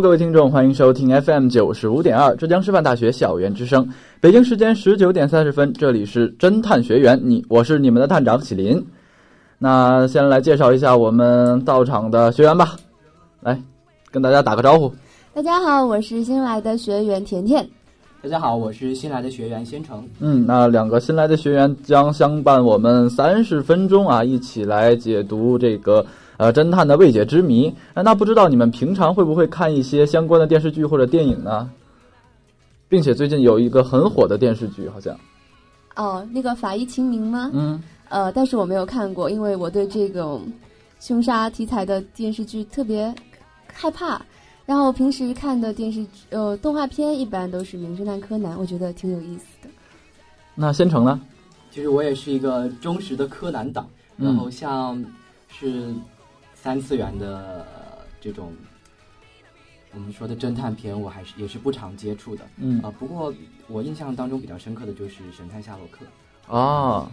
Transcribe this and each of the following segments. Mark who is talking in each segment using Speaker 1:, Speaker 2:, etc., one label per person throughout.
Speaker 1: 各位听众，欢迎收听 FM 九十五点二浙江师范大学校园之声。北京时间十九点三十分，这里是侦探学员，你我是你们的探长喜林。那先来介绍一下我们到场的学员吧，来跟大家打个招呼。
Speaker 2: 大家好，我是新来的学员甜甜。
Speaker 3: 大家好，我是新来的学员先成。
Speaker 1: 嗯，那两个新来的学员将相伴我们三十分钟啊，一起来解读这个。呃，侦探的未解之谜。那不知道你们平常会不会看一些相关的电视剧或者电影呢？并且最近有一个很火的电视剧，好像。
Speaker 2: 哦，那个《法医秦明》吗？
Speaker 1: 嗯。
Speaker 2: 呃，但是我没有看过，因为我对这种凶杀题材的电视剧特别害怕。然后平时看的电视呃动画片一般都是《名侦探柯南》，我觉得挺有意思的。
Speaker 1: 那先成呢？
Speaker 3: 其实我也是一个忠实的柯南党，然后像是。三次元的这种我们说的侦探片，我还是也是不常接触的。
Speaker 1: 嗯
Speaker 3: 啊，不过我印象当中比较深刻的就是《神探夏洛克》
Speaker 1: 啊。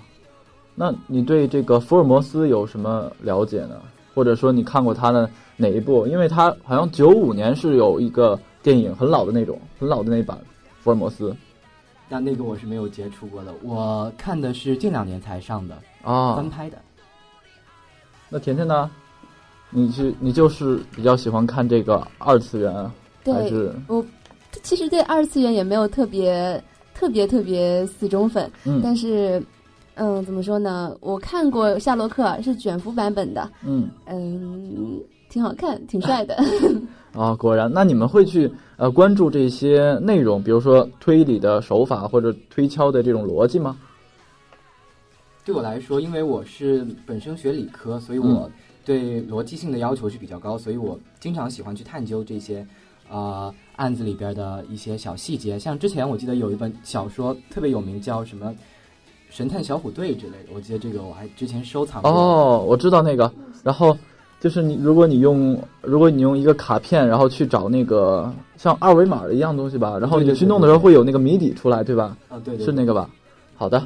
Speaker 1: 那你对这个福尔摩斯有什么了解呢？或者说你看过他的哪一部？因为他好像九五年是有一个电影，很老的那种，很老的那版福尔摩斯。
Speaker 3: 但那个我是没有接触过的，我看的是近两年才上的
Speaker 1: 啊，
Speaker 3: 翻拍的。
Speaker 1: 那甜甜呢？你是你就是比较喜欢看这个二次元，还是
Speaker 2: 我其实对二次元也没有特别特别特别死忠粉，
Speaker 1: 嗯，
Speaker 2: 但是嗯，怎么说呢？我看过夏洛克是卷福版本的，
Speaker 1: 嗯
Speaker 2: 嗯，挺好看，挺帅的。
Speaker 1: 啊，果然，那你们会去呃关注这些内容，比如说推理的手法或者推敲的这种逻辑吗？
Speaker 3: 对我来说，因为我是本身学理科，所以我。对逻辑性的要求是比较高，所以我经常喜欢去探究这些，呃，案子里边的一些小细节。像之前我记得有一本小说特别有名，叫什么《神探小虎队》之类的。我记得这个我还之前收藏过。
Speaker 1: 哦，我知道那个。然后就是你，如果你用，如果你用一个卡片，然后去找那个像二维码的一样东西吧，然后你去弄的时候会有那个谜底出来，对吧？
Speaker 3: 啊，对，
Speaker 1: 是那个吧？好的。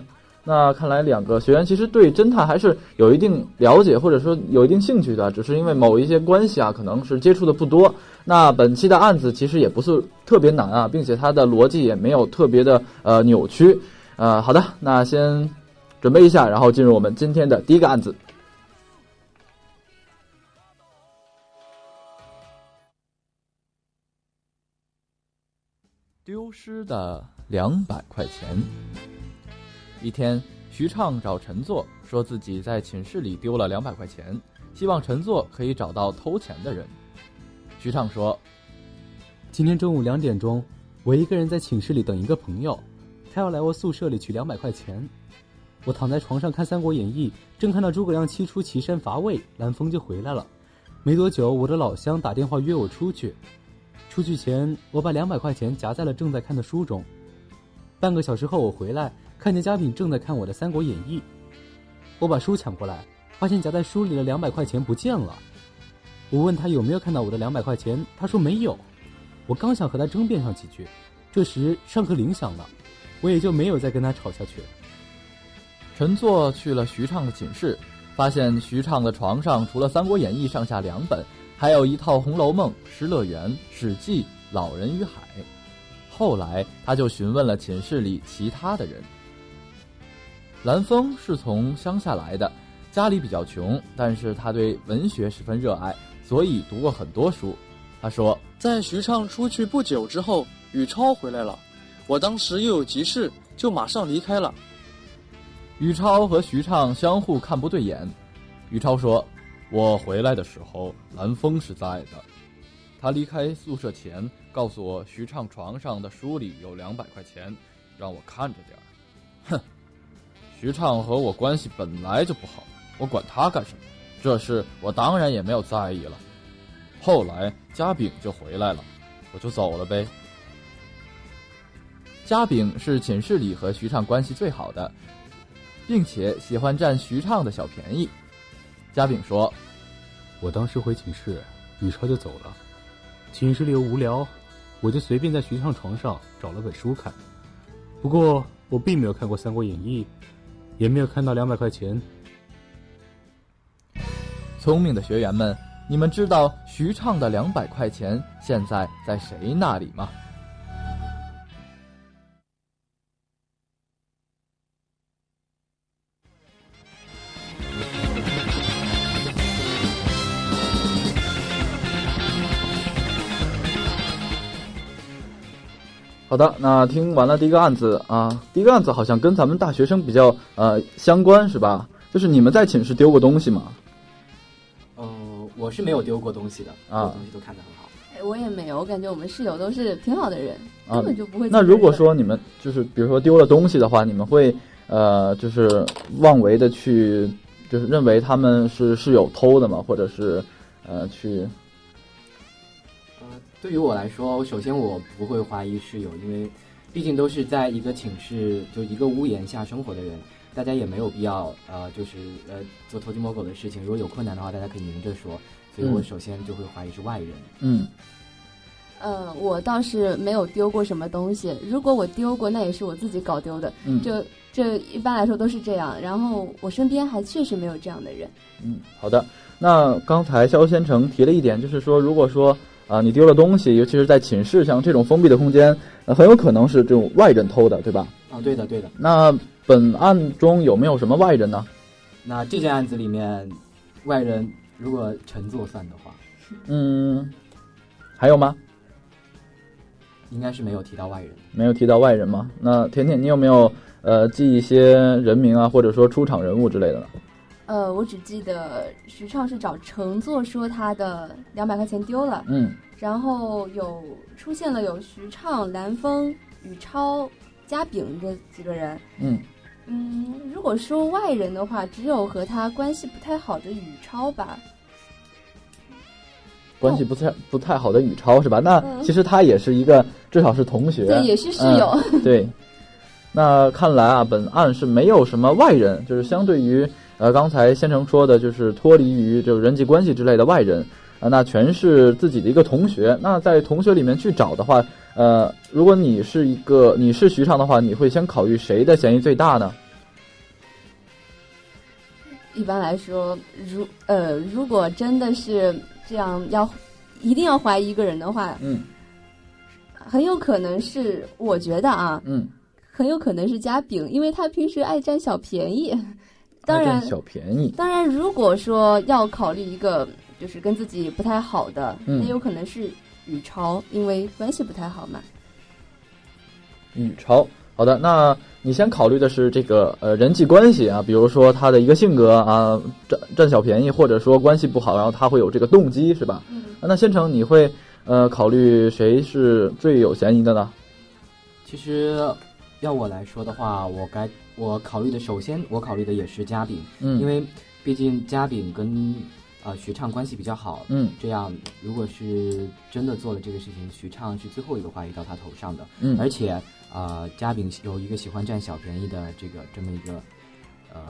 Speaker 1: 那看来两个学员其实对侦探还是有一定了解，或者说有一定兴趣的，只是因为某一些关系啊，可能是接触的不多。那本期的案子其实也不是特别难啊，并且它的逻辑也没有特别的呃扭曲。呃，好的，那先准备一下，然后进入我们今天的第一个案子。丢失的两百块钱。一天，徐畅找陈作，说自己在寝室里丢了两百块钱，希望陈作可以找到偷钱的人。徐畅说：“
Speaker 4: 今天中午两点钟，我一个人在寝室里等一个朋友，他要来我宿舍里取两百块钱。我躺在床上看《三国演义》，正看到诸葛亮七出祁山伐魏，蓝风就回来了。没多久，我的老乡打电话约我出去。出去前，我把两百块钱夹在了正在看的书中。半个小时后，我回来。”看见佳敏正在看我的《三国演义》，我把书抢过来，发现夹在书里的两百块钱不见了。我问他有没有看到我的两百块钱，他说没有。我刚想和他争辩上几句，这时上课铃响了，我也就没有再跟他吵下去了。
Speaker 1: 陈作去了徐畅的寝室，发现徐畅的床上除了《三国演义》上下两本，还有一套《红楼梦》《失乐园》《史记》《老人与海》。后来他就询问了寝室里其他的人。蓝峰是从乡下来的，家里比较穷，但是他对文学十分热爱，所以读过很多书。他说，
Speaker 5: 在徐畅出去不久之后，宇超回来了，我当时又有急事，就马上离开了。
Speaker 1: 宇超和徐畅相互看不对眼。宇超说：“我回来的时候，蓝峰是在的。他离开宿舍前告诉我，徐畅床上的书里有两百块钱，让我看着点儿。哼，徐畅和我关系本来就不好，我管他干什么？这事我当然也没有在意了。后来嘉炳就回来了，我就走了呗。嘉炳是寝室里和徐畅关系最好的。”并且喜欢占徐畅的小便宜，嘉炳说：“
Speaker 4: 我当时回寝室，宇超就走了。寝室里又无聊，我就随便在徐畅床上找了本书看。不过我并没有看过《三国演义》，也没有看到两百块钱。”
Speaker 1: 聪明的学员们，你们知道徐畅的两百块钱现在在谁那里吗？好的，那听完了第一个案子啊，第一个案子好像跟咱们大学生比较呃相关是吧？就是你们在寝室丢过东西吗？
Speaker 3: 呃，我是没有丢过东西的，
Speaker 1: 啊
Speaker 3: 东西都看得很好。
Speaker 2: 哎，我也没有，我感觉我们室友都是挺好的人，
Speaker 1: 啊
Speaker 2: 根本就不会。
Speaker 1: 那如果说你们就是比如说丢了东西的话，你们会呃就是妄为的去就是认为他们是室友偷的吗？或者是呃去
Speaker 3: 呃，对于我来说，首先我不会怀疑室友，因为毕竟都是在一个寝室就一个屋檐下生活的人，大家也没有必要呃就是呃做偷鸡摸狗的事情。如果有困难的话，大家可以明着说。所以我
Speaker 1: 嗯
Speaker 3: 首先就会怀疑是外人。
Speaker 1: 嗯
Speaker 2: 呃，我倒是没有丢过什么东西。如果我丢过，那也是我自己搞丢的。
Speaker 1: 嗯
Speaker 2: 就这一般来说都是这样。然后我身边还确实没有这样的人。
Speaker 1: 嗯，好的。那刚才肖先成提了一点，就是说，如果说啊、你丢了东西，尤其是在寝室像这种封闭的空间，呃，很有可能是这种外人偷的，对吧？
Speaker 3: 啊，对的对的。
Speaker 1: 那本案中有没有什么外人呢？
Speaker 3: 那这件案子里面，外人如果陈作算的话，
Speaker 1: 嗯，还有吗？
Speaker 3: 应该是没有提到外人。
Speaker 1: 没有提到外人吗？那甜甜，你有没有呃记一些人名啊，或者说出场人物之类的呢？
Speaker 2: 呃，我只记得徐畅是找乘坐说他的两百块钱丢了，
Speaker 1: 嗯
Speaker 2: 然后有出现了有徐畅、蓝峰、宇超、嘉炳这几个人。
Speaker 1: 嗯
Speaker 2: 嗯，如果说外人的话，只有和他关系不太好的宇超吧。
Speaker 1: 关系不太不太好的宇超是吧？那
Speaker 2: 嗯
Speaker 1: 其实他也是一个至少是同学，
Speaker 2: 对，也是室友。
Speaker 1: 嗯对，那看来啊，本案是没有什么外人，就是相对于呃刚才先生说的，就是脱离于这个人际关系之类的外人啊、那全是自己的一个同学。那在同学里面去找的话，呃，如果你是一个你是徐畅的话，你会先考虑谁的嫌疑最大呢？
Speaker 2: 一般来说，如呃，如果真的是这样，要一定要怀疑一个人的话，
Speaker 1: 嗯
Speaker 2: 很有可能是，我觉得啊，
Speaker 1: 嗯，
Speaker 2: 很有可能是嘉炳，因为他平时爱占小便宜。当然
Speaker 1: 小便宜，
Speaker 2: 当然，如果说要考虑一个就是跟自己不太好的，
Speaker 1: 嗯
Speaker 2: 那有可能是宇超，因为关系不太好嘛。
Speaker 1: 宇超。好的，那你先考虑的是这个呃人际关系啊，比如说他的一个性格啊，占占小便宜，或者说关系不好，然后他会有这个动机，是吧？
Speaker 2: 嗯，
Speaker 1: 那先成你会呃考虑谁是最有嫌疑的呢？
Speaker 3: 其实要我来说的话，我该我考虑的，首先我考虑的也是嘉炳，
Speaker 1: 嗯，
Speaker 3: 因为毕竟嘉炳跟呃徐畅关系比较好，
Speaker 1: 嗯
Speaker 3: 这样如果是真的做了这个事情，徐畅是最后一个怀疑到他头上的，
Speaker 1: 嗯
Speaker 3: 而且呃嘉炳有一个喜欢占小便宜的这个这么一个呃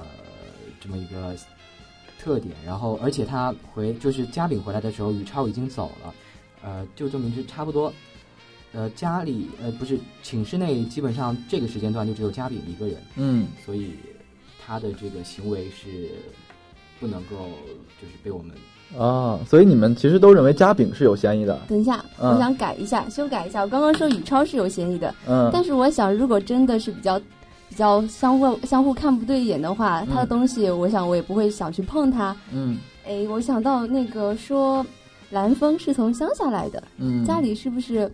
Speaker 3: 这么一个特点，然后而且他回就是嘉炳回来的时候，宇超已经走了，呃就证明是差不多。呃，家里呃不是寝室内，基本上这个时间段就只有嘉炳一个人，
Speaker 1: 嗯
Speaker 3: 所以他的这个行为是不不能够就是被我们
Speaker 1: 啊，所以你们其实都认为嘉炳是有嫌疑的。
Speaker 2: 等一下，
Speaker 1: 嗯
Speaker 2: 我想改一下，修改一下。我刚刚说宇超是有嫌疑的，
Speaker 1: 嗯，
Speaker 2: 但是我想，如果真的是比较比较相互相互看不对眼的话，他的
Speaker 1: 嗯
Speaker 2: 东西，我想我也不会想去碰他。
Speaker 1: 嗯
Speaker 2: 哎，我想到那个说蓝峰是从乡下来的，
Speaker 1: 嗯，
Speaker 2: 家里是不是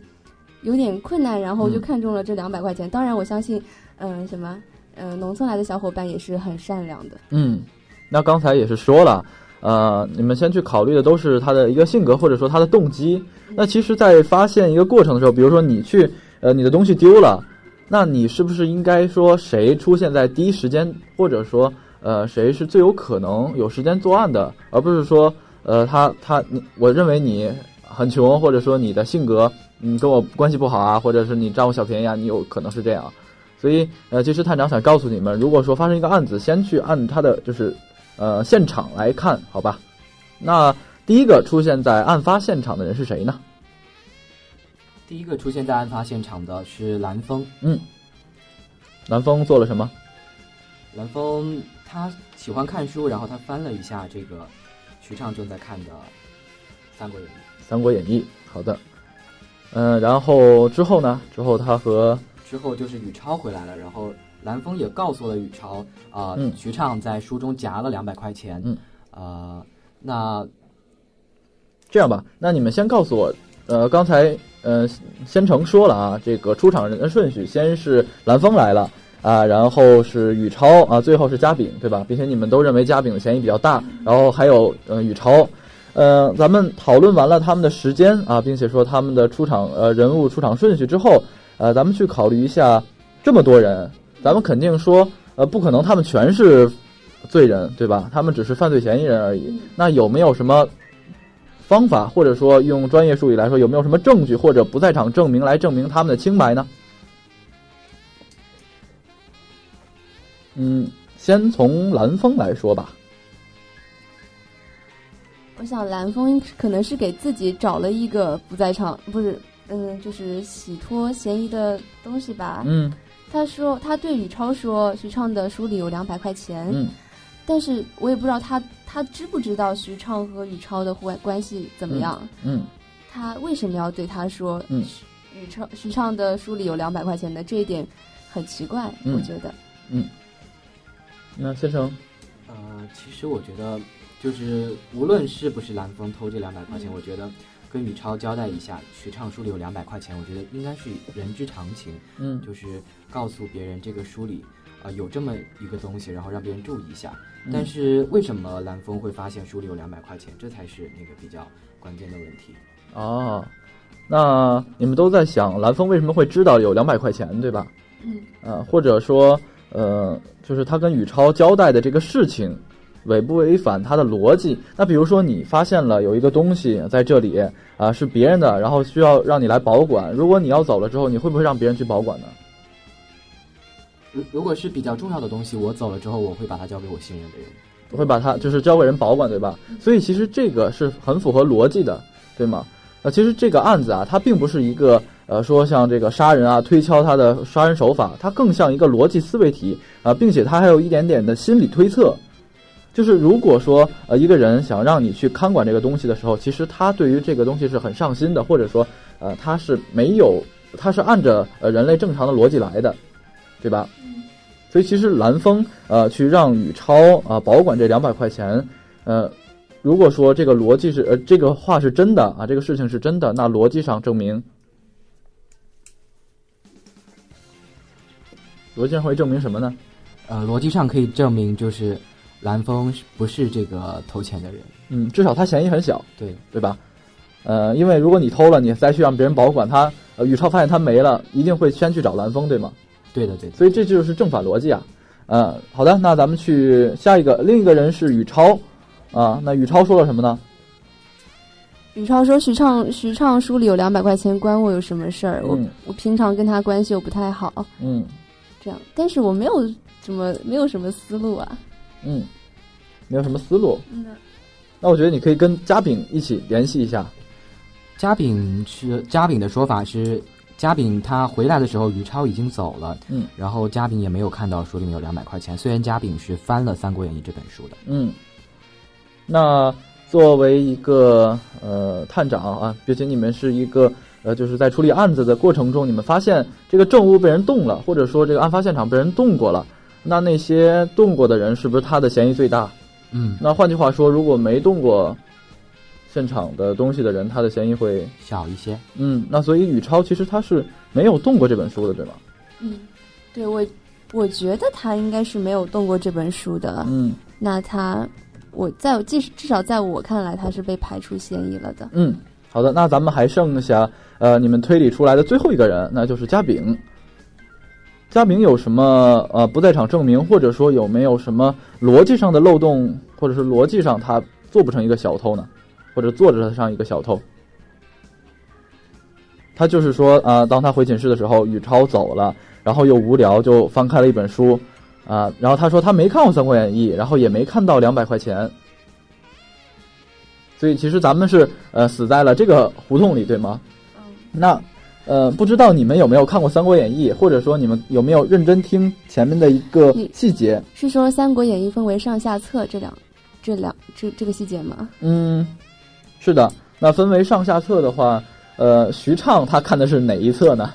Speaker 2: 有点困难，然后就
Speaker 1: 嗯
Speaker 2: 看中了这两百块钱？当然，我相信，嗯、什么，嗯、农村来的小伙伴也是很善良的。
Speaker 1: 嗯，那刚才也是说了，呃，你们先去考虑的都是他的一个性格或者说他的动机。那其实，在发现一个过程的时候，比如说你去，呃，你的东西丢了，那你是不是应该说谁出现在第一时间，或者说，呃，谁是最有可能有时间作案的，而不是说，呃，他他你，我认为你很穷，或者说你的性格，你跟我关系不好啊，或者是你占我小便宜啊，你有可能是这样。所以，呃，其实探长想告诉你们，如果说发生一个案子，先去按他的就是，呃，现场来看，好吧？那第一个出现在案发现场的人是谁呢？
Speaker 3: 第一个出现在案发现场的是蓝峰。
Speaker 1: 嗯蓝峰做了什么？
Speaker 3: 蓝峰他喜欢看书，然后他翻了一下这个徐畅正在看的《三国演义《
Speaker 1: 三国演义》。好的，嗯、然后之后呢？之后他和》。
Speaker 3: 之后就是宇超回来了，然后蓝峰也告诉了宇超，啊、
Speaker 1: 嗯
Speaker 3: 徐畅在书中夹了两百块钱。
Speaker 1: 嗯，
Speaker 3: 呃，那
Speaker 1: 这样吧，那你们先告诉我，呃，刚才呃先成说了啊，这个出场人的顺序，先是蓝峰来了啊，然后是宇超啊，最后是嘉炳，对吧？并且你们都认为嘉炳的嫌疑比较大，然后还有呃宇超。呃，咱们讨论完了他们的时间啊，并且说他们的出场呃人物出场顺序之后，呃，咱们去考虑一下这么多人，咱们肯定说呃不可能他们全是罪人，对吧？他们只是犯罪嫌疑人而已。那有没有什么方法，或者说用专业术语来说，有没有什么证据或者不在场证明来证明他们的清白呢？嗯，先从蓝峰来说吧。
Speaker 2: 我想蓝峰可能是给自己找了一个不在场，不是，嗯，就是洗脱嫌疑的东西吧。
Speaker 1: 嗯
Speaker 2: 他说他对宇超说徐畅的书里有两百块钱，
Speaker 1: 嗯
Speaker 2: 但是我也不知道他他知不知道徐畅和宇超的关关系怎么样，
Speaker 1: 嗯
Speaker 2: 他为什么要对他说，
Speaker 1: 嗯
Speaker 2: 宇超徐畅的书里有两百块钱的这一点很奇怪，
Speaker 1: 嗯
Speaker 2: 我觉得。
Speaker 1: 嗯那先生，
Speaker 3: 呃，其实我觉得，就是无论是不是蓝峰偷这两百块钱，
Speaker 2: 嗯
Speaker 3: 我觉得跟宇超交代一下，徐畅书里有两百块钱，我觉得应该是人之常情，
Speaker 1: 嗯
Speaker 3: 就是告诉别人这个书里啊、有这么一个东西，然后让别人注意一下。但是为什么蓝峰会发现书里有两百块钱，这才是那个比较关键的问题。
Speaker 1: 哦，那你们都在想蓝峰为什么会知道有两百块钱，对吧？
Speaker 2: 嗯
Speaker 1: 呃，或者说，呃，就是他跟宇超交代的这个事情，违不违反他的逻辑？那比如说你发现了有一个东西在这里啊、是别人的，然后需要让你来保管，如果你要走了之后，你会不会让别人去保管呢？
Speaker 3: 如如果是比较重要的东西，我走了之后，我会把它交给我信任的人。
Speaker 1: 我会把它就是交给人保管，对吧？所以其实这个是很符合逻辑的，对吗？呃，其实这个案子啊，它并不是一个呃说像这个杀人啊推敲他的杀人手法，它更像一个逻辑思维题啊、并且它还有一点点的心理推测。就是如果说呃一个人想让你去看管这个东西的时候，其实他对于这个东西是很上心的，或者说呃他是没有他是按着呃人类正常的逻辑来的，对吧？所以其实蓝峰呃去让宇超啊、保管这两百块钱，呃，如果说这个逻辑是呃这个话是真的啊，这个事情是真的，那逻辑上证明，逻辑上会证明什么呢？
Speaker 3: 呃，逻辑上可以证明，就是蓝峰是不是这个偷钱的人？
Speaker 1: 嗯，至少他嫌疑很小，
Speaker 3: 对，
Speaker 1: 对吧？呃，因为如果你偷了，你再去让别人保管他，呃，宇超发现他没了，一定会先去找蓝峰，对吗？
Speaker 3: 对的，对的。
Speaker 1: 所以这就是正反逻辑啊。呃，好的，那咱们去下一个，另一个人是宇超啊。那宇超说了什么呢？
Speaker 2: 宇超说徐畅徐畅书里有两百块钱，关我有什么事儿？我
Speaker 1: 嗯
Speaker 2: 我平常跟他关系又不太好，
Speaker 1: 嗯
Speaker 2: 这样，但是我没有怎么没有什么思路啊。
Speaker 1: 嗯，没有什么思路。
Speaker 2: 嗯，
Speaker 1: 那我觉得你可以跟嘉炳一起联系一下。
Speaker 3: 嘉炳是嘉炳的说法是，嘉炳他回来的时候，于超已经走了，
Speaker 1: 嗯，
Speaker 3: 然后嘉炳也没有看到书里面有两百块钱。虽然嘉炳是翻了《三国演义》这本书的，
Speaker 1: 嗯，那作为一个呃探长啊，并且你们是一个呃，就是在处理案子的过程中，你们发现这个证物被人动了，或者说这个案发现场被人动过了，那那些动过的人是不是他的嫌疑最大？
Speaker 3: 嗯，
Speaker 1: 那换句话说，如果没动过现场的东西的人，他的嫌疑会
Speaker 3: 小一些。
Speaker 1: 嗯，那所以宇超其实他是没有动过这本书的，对吗？
Speaker 2: 嗯，对我，我觉得他应该是没有动过这本书的。
Speaker 1: 嗯
Speaker 2: 那他，我在即使至少在我看来，他是被排除嫌疑了的。
Speaker 1: 嗯，好的，那咱们还剩下呃你们推理出来的最后一个人，那就是嘉炳。嘉明有什么呃不在场证明，或者说有没有什么逻辑上的漏洞，或者是逻辑上他做不成一个小偷呢？或者做着上一个小偷？他就是说啊、呃当他回寝室的时候，宇超走了，然后又无聊，就翻开了一本书，啊、然后他说他没看过《三国演义》，然后也没看到两百块钱，所以其实咱们是呃死在了这个胡同里，对吗？
Speaker 2: 嗯，
Speaker 1: 那呃，不知道你们有没有看过《三国演义》，或者说你们有没有认真听前面的一个
Speaker 2: 嗯
Speaker 1: 细节？
Speaker 2: 是说《三国演义》分为上下册这两、这两、这这个细节吗？
Speaker 1: 嗯，是的。那分为上下册的话，呃，徐畅他看的是哪一册呢？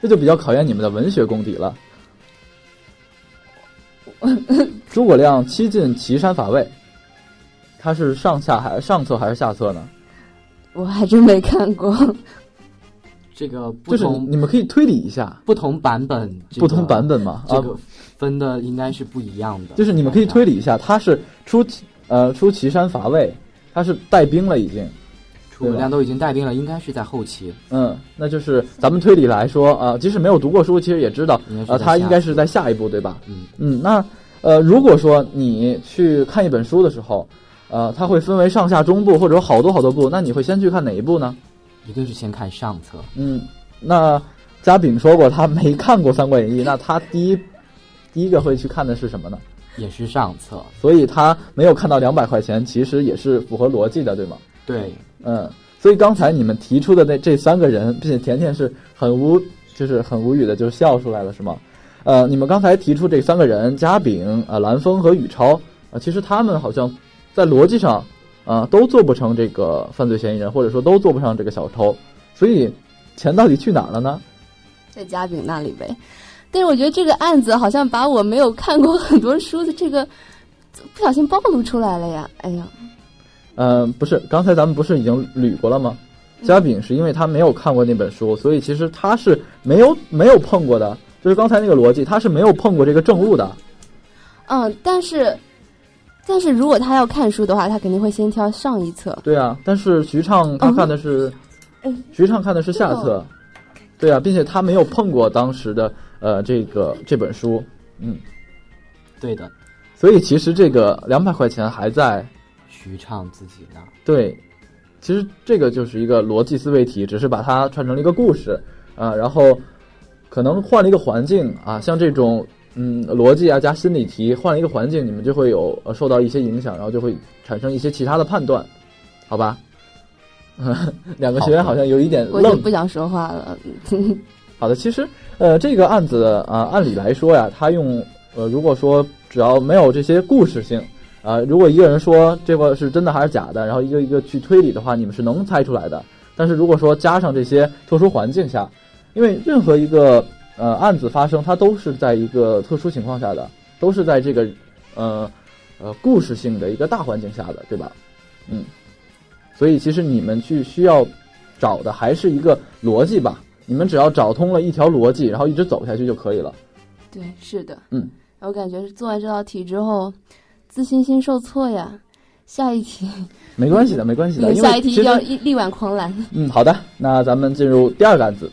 Speaker 1: 这就比较考验你们的文学功底了。诸葛亮七进岐山伐魏，他是上下还是上册还是下册呢？
Speaker 2: 我还真没看过。
Speaker 3: 这个不
Speaker 1: 就是
Speaker 3: 同
Speaker 1: 你们可以推理一下，
Speaker 3: 不同版本，这个
Speaker 1: 不同版本嘛，啊，
Speaker 3: 这个分的应该是不一样的。
Speaker 1: 就是你们可以推理一下，他是出岐呃出岐山伐魏，他是带兵了已经，
Speaker 3: 诸葛亮都已经带兵了，应该是在后期。
Speaker 1: 嗯，那就是咱们推理来说啊、即使没有读过书，其实也知道呃，他应该是在下一步，对吧？
Speaker 3: 嗯，
Speaker 1: 嗯，那呃，如果说你去看一本书的时候，呃，它会分为上下中部，或者好多好多部，那你会先去看哪一部呢？
Speaker 3: 一定是先看上册。
Speaker 1: 嗯，那嘉炳说过他没看过《三国演义》，那他第一第一个会去看的是什么呢？
Speaker 3: 也是上册，
Speaker 1: 所以他没有看到两百块钱，其实也是符合逻辑的，对吗？
Speaker 3: 对，
Speaker 1: 嗯，所以刚才你们提出的那这三个人，并且甜甜是很无，就是很无语的，就笑出来了，是吗？呃，你们刚才提出这三个人，嘉炳、呃蓝峰和宇超，啊、其实他们好像在逻辑上，啊、都做不成这个犯罪嫌疑人，或者说都做不上这个小偷，所以钱到底去哪儿了呢？
Speaker 2: 在嘉炳那里呗。但是我觉得这个案子好像把我没有看过很多书的这个不小心暴露出来了呀！哎呀，
Speaker 1: 嗯、不是，刚才咱们不是已经捋过了吗？嘉炳是因为他没有看过那本书，所以其实他是没有没有碰过的，就是刚才那个逻辑，他是没有碰过这个证物的。
Speaker 2: 嗯，但是但是如果他要看书的话，他肯定会先挑上一册。
Speaker 1: 对啊，但是徐畅他看的是，
Speaker 2: 嗯
Speaker 1: 徐畅看的是下册，对啊，并且他没有碰过当时的呃这个这本书，嗯，
Speaker 3: 对的，
Speaker 1: 所以其实这个两百块钱还在
Speaker 3: 徐畅自己那儿。
Speaker 1: 对，其实这个就是一个逻辑思维题，只是把它串成了一个故事啊，然后可能换了一个环境啊，像这种嗯逻辑啊加心理题，换了一个环境，你们就会有呃受到一些影响，然后就会产生一些其他的判断，好吧？两个学员好像有一点愣
Speaker 2: 我就不想说话了。
Speaker 1: 好的，其实呃，这个案子啊、按理来说呀，他用呃，如果说只要没有这些故事性啊、如果一个人说这个是真的还是假的，然后一个一个去推理的话，你们是能猜出来的。但是如果说加上这些特殊环境下，因为任何一个呃案子发生，它都是在一个特殊情况下的，都是在这个呃呃故事性的一个大环境下的，对吧？嗯，所以其实你们去需要找的还是一个逻辑吧。你们只要找通了一条逻辑，然后一直走下去就可以了。
Speaker 2: 对，是的，
Speaker 1: 嗯，
Speaker 2: 我感觉是做完这道题之后，自信心受挫呀。下一题，
Speaker 1: 没关系的，没关系的，
Speaker 2: 下一题要力挽狂澜。
Speaker 1: 嗯，好的，那咱们进入第二个案子。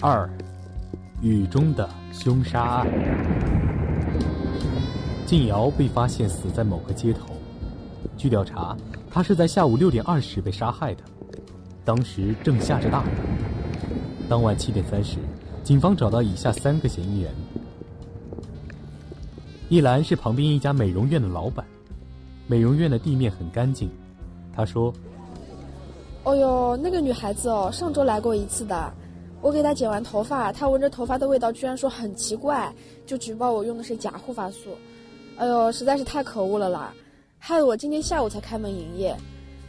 Speaker 4: 二，雨中的凶杀案。静瑶被发现死在某个街头，据调查，她是在下午六点二十被杀害的，当时正下着大雨。当晚七点三十，警方找到以下三个嫌疑人：一兰是旁边一家美容院的老板，美容院的地面很干净。他说：“
Speaker 6: 哦哟，那个女孩子哦，上周来过一次的。我给他剪完头发，他闻着头发的味道，居然说很奇怪，就举报我用的是假护发素。哎呦，实在是太可恶了啦！害得我今天下午才开门营业。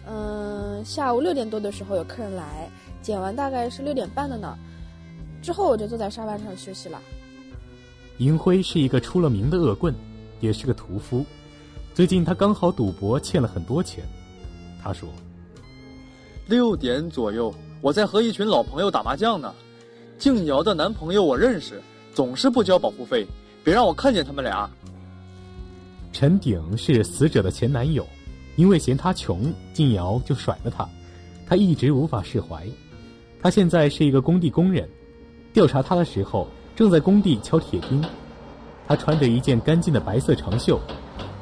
Speaker 6: 嗯，下午六点多的时候有客人来，剪完大概是六点半的呢。之后我就坐在沙发上休息了。
Speaker 4: 银辉是一个出了名的恶棍，也是个屠夫。最近他刚好赌博欠了很多钱。他说：“
Speaker 5: 六点左右，我在和一群老朋友打麻将呢。静瑶的男朋友我认识，总是不交保护费，别让我看见他们俩。”
Speaker 4: 陈鼎是死者的前男友，因为嫌他穷，静瑶就甩了他，他一直无法释怀。他现在是一个工地工人，调查他的时候正在工地敲铁钉。他穿着一件干净的白色长袖。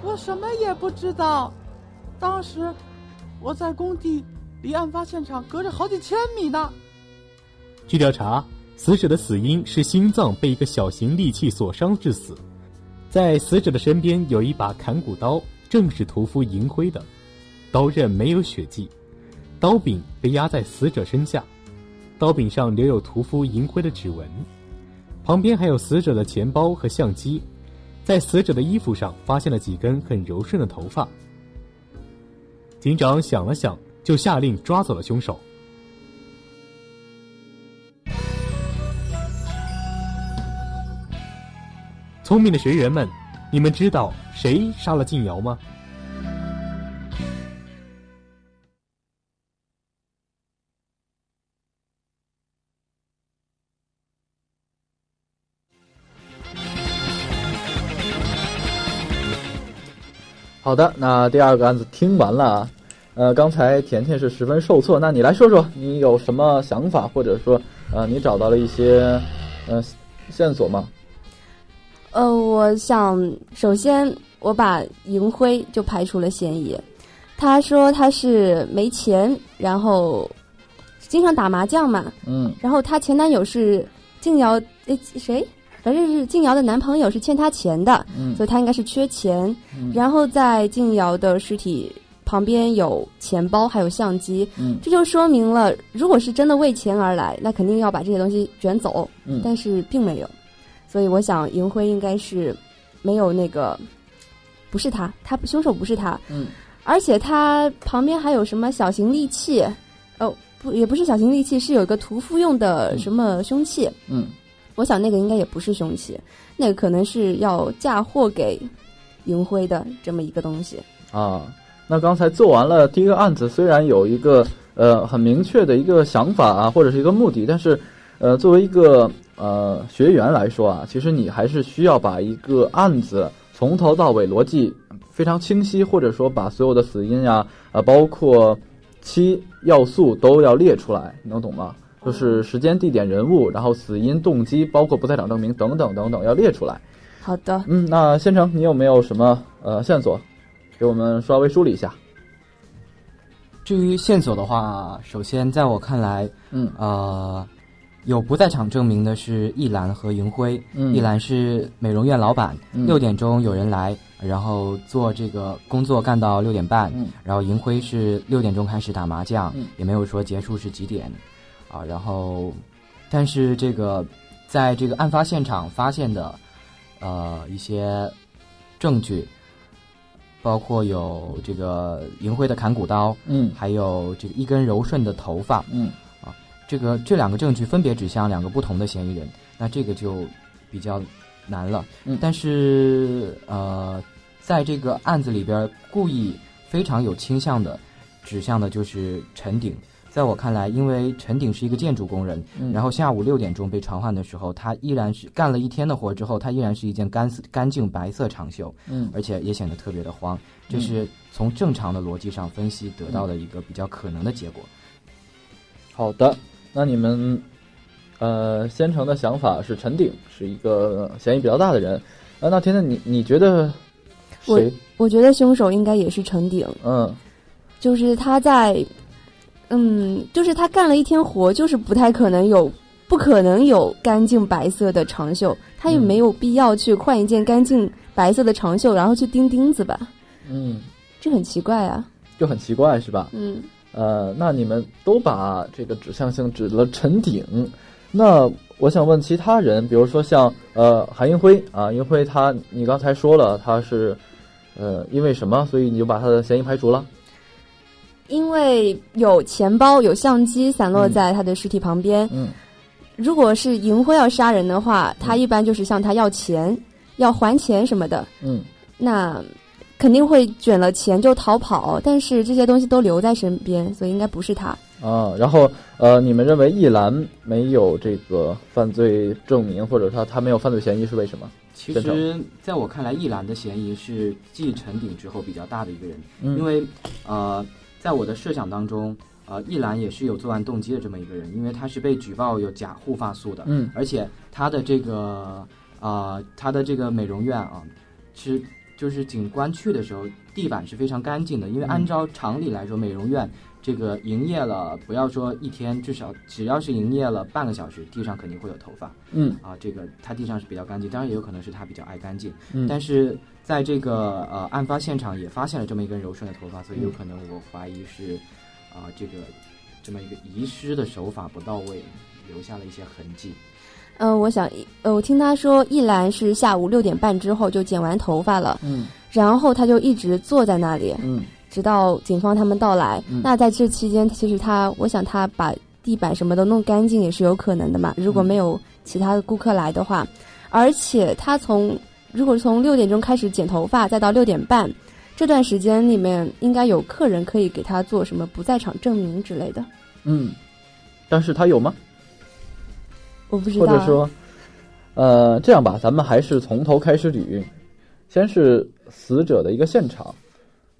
Speaker 7: 我什么也不知道，当时我在工地，离案发现场隔着好几千米呢。
Speaker 4: 据调查，死者的死因是心脏被一个小型利器所伤致死。在死者的身边有一把砍骨刀，正是屠夫银辉的，刀刃没有血迹，刀柄被压在死者身下，刀柄上留有屠夫银辉的指纹，旁边还有死者的钱包和相机，在死者的衣服上发现了几根很柔顺的头发。警长想了想，就下令抓走了凶手。聪明的学员们，你们知道谁杀了静瑶吗？
Speaker 1: 好的，那第二个案子听完了啊，呃，刚才甜甜是十分受挫，那你来说说，你有什么想法，或者说，呃，你找到了一些，呃，线索吗？
Speaker 2: 呃，我想首先我把银辉就排除了嫌疑。他说他是没钱，然后经常打麻将嘛。
Speaker 1: 嗯。
Speaker 2: 然后他前男友是静瑶，诶，谁？反正是静瑶的男朋友是欠她钱的，
Speaker 1: 嗯。
Speaker 2: 所以她应该是缺钱。然后在静瑶的尸体旁边有钱包，还有相机。
Speaker 1: 嗯。
Speaker 2: 这就说明了，如果是真的为钱而来，那肯定要把这些东西卷走。
Speaker 1: 嗯。
Speaker 2: 但是并没有。所以我想，银辉应该是没有那个，不是他，他凶手不是他。
Speaker 1: 嗯，
Speaker 2: 而且他旁边还有什么小型利器？哦，不，也不是小型利器，是有一个屠夫用的什么凶器。
Speaker 1: 嗯，
Speaker 2: 我想那个应该也不是凶器，那个可能是要嫁祸给银辉的这么一个东西。
Speaker 1: 啊，那刚才做完了第一个案子，虽然有一个呃很明确的一个想法啊，或者是一个目的，但是呃作为一个。呃，学员来说啊，其实你还是需要把一个案子从头到尾逻辑非常清晰，或者说把所有的死因呀，呃，包括七要素都要列出来，能懂吗？就是时间、地点、人物，然后死因、动机，包括不在场证明等等等等，要列出来。
Speaker 2: 好的。
Speaker 1: 嗯，那先成，你有没有什么呃线索，给我们稍微梳理一下？
Speaker 3: 至于线索的话，首先在我看来，
Speaker 1: 嗯，
Speaker 3: 呃。有不在场证明的是易兰和银辉。易兰是美容院老板，六点钟有人来，然后做这个工作干到六点半。然后银辉是六点钟开始打麻将，也没有说结束是几点。啊，然后，但是这个在这个案发现场发现的呃一些证据，包括有这个银灰的砍骨刀，
Speaker 1: 嗯，
Speaker 3: 还有这个一根柔顺的头发，
Speaker 1: 嗯。
Speaker 3: 啊这个这两个证据分别指向两个不同的嫌疑人，那这个就比较难了。
Speaker 1: 嗯，
Speaker 3: 但是呃，在这个案子里边，故意非常有倾向的指向的就是陈鼎。在我看来，因为陈鼎是一个建筑工人，然后下午六点钟被传唤的时候，他依然是干了一天的活之后，他依然是一件干干净白色长袖，
Speaker 1: 嗯，
Speaker 3: 而且也显得特别的慌。这是从正常的逻辑上分析得到的一个比较可能的结果。
Speaker 1: 好的。那你们，呃，先成的想法是陈鼎是一个嫌疑比较大的人，啊，那天天你你觉得谁？
Speaker 2: 我觉得凶手应该也是陈鼎，
Speaker 1: 嗯，
Speaker 2: 就是他在，嗯，就是他干了一天活，就是不太可能有，不可能有干净白色的长袖，他也没有必要去换一件干净白色的长袖，然后去钉钉子吧，
Speaker 1: 嗯，
Speaker 2: 这很奇怪啊，
Speaker 1: 就很奇怪是吧？
Speaker 2: 嗯。
Speaker 1: 呃，那你们都把这个指向性指了陈鼎，那我想问其他人，比如说像呃韩英辉啊，英辉他你刚才说了他是呃因为什么，所以你就把他的嫌疑排除了？
Speaker 2: 因为有钱包、有相机散落在他的尸体旁边。
Speaker 1: 嗯
Speaker 2: 如果是银辉要杀人的话，他一般就是向他要钱、要还钱什么的，
Speaker 1: 嗯
Speaker 2: 那肯定会卷了钱就逃跑。但是这些东西都留在身边，所以应该不是他。
Speaker 1: 啊，然后呃，你们认为一兰没有这个犯罪证明，或者说他没有犯罪嫌疑是为什么？
Speaker 3: 其实，在我看来，一兰的嫌疑是继陈鼎之后比较大的一个人，
Speaker 1: 嗯
Speaker 3: 因为呃，在我的设想当中，呃，易兰也是有作案动机的这么一个人，因为他是被举报有假护发素的，
Speaker 1: 嗯
Speaker 3: 而且他的这个啊，他的这个美容院啊，是就是警官去的时候，地板是非常干净的，因为
Speaker 1: 嗯
Speaker 3: 按照常理来说，美容院这个营业了，不要说一天，至少只要是营业了半个小时，地上肯定会有头发。
Speaker 1: 嗯
Speaker 3: 啊，这个他地上是比较干净，当然也有可能是他比较爱干净。
Speaker 1: 嗯
Speaker 3: 但是在这个呃案发现场也发现了这么一根柔顺的头发，所以有可能我怀疑是啊、这个这么一个遗失的手法不到位，留下了一些痕迹。
Speaker 2: 嗯、我想，呃，我听他说，一兰是下午六点半之后就剪完头发了，
Speaker 1: 嗯
Speaker 2: 然后他就一直坐在那里，
Speaker 1: 嗯
Speaker 2: 直到警方他们到来。
Speaker 1: 嗯
Speaker 2: 那在这期间，其实他，我想他把地板什么都弄干净也是有可能的嘛。如果没有其他的顾客来的话，而且他从如果从六点钟开始剪头发，再到六点半这段时间里面，应该有客人可以给他做什么不在场证明之类的。
Speaker 1: 嗯，但是他有吗？
Speaker 2: 我不知道啊，
Speaker 1: 或者说，呃，这样吧，咱们还是从头开始捋。先是死者的一个现场，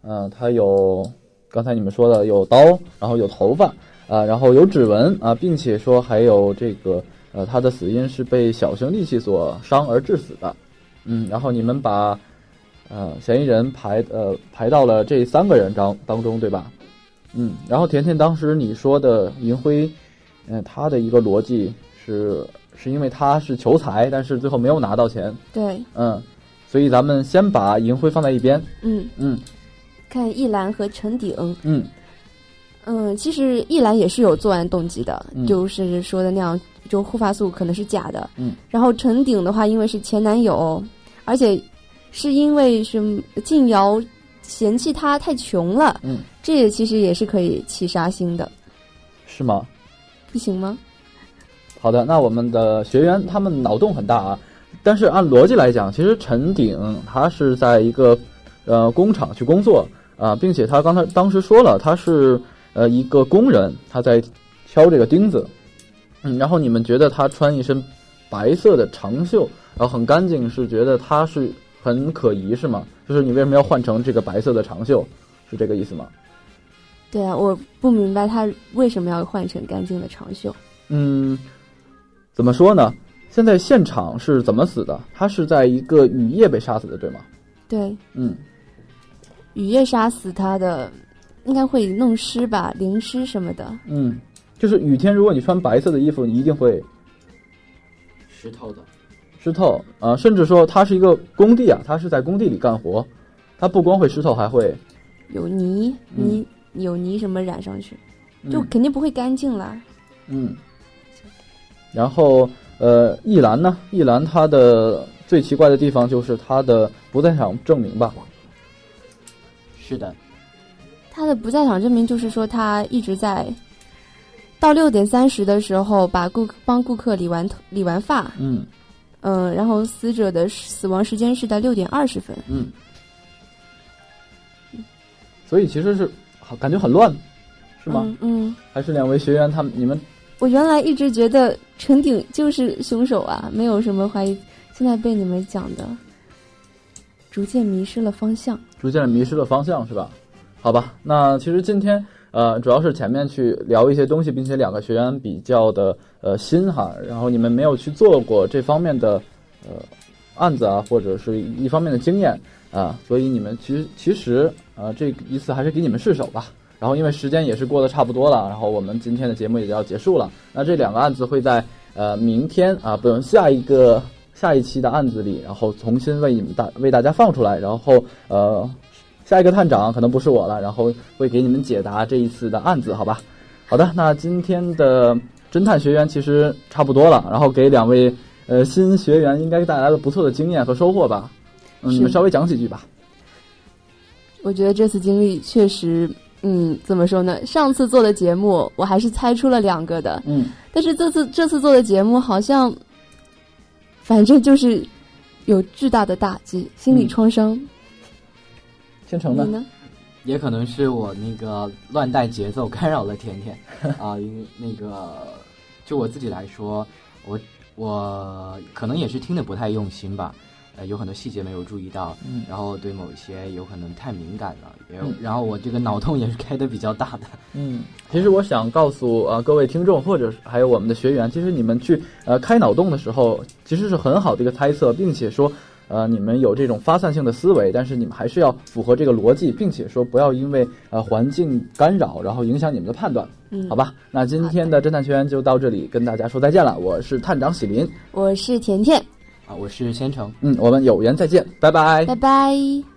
Speaker 1: 嗯、他有刚才你们说的有刀，然后有头发，啊、然后有指纹啊、并且说还有这个呃，他的死因是被小型利器所伤而致死的。嗯，然后你们把呃嫌疑人排呃排到了这三个人当当中，对吧？嗯，然后甜甜当时你说的银辉，嗯、他的一个逻辑是是因为他是求财，但是最后没有拿到钱，
Speaker 2: 对，
Speaker 1: 嗯，所以咱们先把银辉放在一边，
Speaker 2: 嗯，
Speaker 1: 嗯。
Speaker 2: 看一兰和陈鼎，
Speaker 1: 嗯。
Speaker 2: 嗯，其实一兰也是有作案动机的，
Speaker 1: 嗯。
Speaker 2: 就是说的那样，就护发素可能是假的。
Speaker 1: 嗯，
Speaker 2: 然后陈鼎的话，因为是前男友，而且是因为什么静瑶嫌弃他太穷了，
Speaker 1: 嗯，
Speaker 2: 这也其实也是可以起杀心的，
Speaker 1: 是吗？
Speaker 2: 不行吗？
Speaker 1: 好的，那我们的学员他们脑洞很大啊，但是按逻辑来讲，其实陈鼎他是在一个呃工厂去工作啊、并且他刚才当时说了，他是呃一个工人，他在敲这个钉子，嗯，然后你们觉得他穿一身白色的长袖，然后很干净，是觉得他是很可疑是吗？就是你为什么要换成这个白色的长袖，是这个意思吗？
Speaker 2: 对啊，我不明白他为什么要换成干净的长袖。
Speaker 1: 嗯，怎么说呢？现在现场是怎么死的？他是在一个雨夜被杀死的，对吗？
Speaker 2: 对，
Speaker 1: 嗯，
Speaker 2: 雨夜杀死他的，应该会弄湿吧，淋湿什么的。
Speaker 1: 嗯，就是雨天，如果你穿白色的衣服，你一定会
Speaker 3: 湿透的，
Speaker 1: 湿透啊、甚至说他是一个工地啊，他是在工地里干活，他不光会湿透，还会
Speaker 2: 有泥
Speaker 1: 嗯
Speaker 2: 泥、有泥什么染上去，就
Speaker 1: 嗯
Speaker 2: 肯定不会干净啦。
Speaker 1: 嗯。然后呃，一兰呢？一兰她的最奇怪的地方就是她的不在场证明吧？
Speaker 3: 是的，
Speaker 2: 他的不在场证明就是说他一直在到六点三十的时候把顾帮顾客理完头理完发，
Speaker 1: 嗯
Speaker 2: 嗯、然后死者的死亡时间是在六点二十分。
Speaker 1: 嗯。所以其实是好感觉很乱，是吗？
Speaker 2: 嗯嗯，
Speaker 1: 还是两位学员他们你们
Speaker 2: 我原来一直觉得陈鼎就是凶手啊，没有什么怀疑，现在被你们讲的，逐渐迷失了方向。
Speaker 1: 逐渐迷失了方向，是吧？好吧，那其实今天呃，主要是前面去聊一些东西，并且两个学员比较的呃新哈，然后你们没有去做过这方面的呃案子啊，或者是一方面的经验啊，所以你们其实其实呃这一次还是给你们试手吧。然后因为时间也是过得差不多了，然后我们今天的节目也就要结束了。那这两个案子会在呃明天啊，不，下一个下一期的案子里，然后重新为你们大为大家放出来，然后呃下一个探长可能不是我了，然后会给你们解答这一次的案子，好吧？好的，那今天的侦探学员其实差不多了，然后给两位呃新学员应该带来了不错的经验和收获吧？嗯，你们稍微讲几句吧。
Speaker 2: 我觉得这次经历确实，嗯，怎么说呢？上次做的节目我还是猜出了两个的，
Speaker 1: 嗯
Speaker 2: 但是这次这次做的节目好像，反正就是有巨大的打击，心理创伤。
Speaker 1: 天成呢？
Speaker 2: 你呢？
Speaker 3: 也可能是我那个乱带节奏干扰了甜甜。啊，因为那个就我自己来说，我我可能也是听的不太用心吧，呃，有很多细节没有注意到，
Speaker 1: 嗯。
Speaker 3: 然后对某一些有可能太敏感了，也有，
Speaker 1: 嗯。
Speaker 3: 然后我这个脑洞也是开的比较大的，
Speaker 1: 嗯，其实我想告诉啊、呃各位听众，或者还有我们的学员，其实你们去呃开脑洞的时候，其实是很好的一个猜测，并且说呃你们有这种发散性的思维，但是你们还是要符合这个逻辑，并且说不要因为呃环境干扰，然后影响你们的判断，
Speaker 2: 嗯，
Speaker 1: 好，吧？那今天的侦探学员就到这里，跟大家说再见了。我是探长喜林，
Speaker 2: 我是甜甜，
Speaker 3: 啊，我是先成。
Speaker 1: 嗯，我们有缘再见，拜拜
Speaker 2: 拜拜。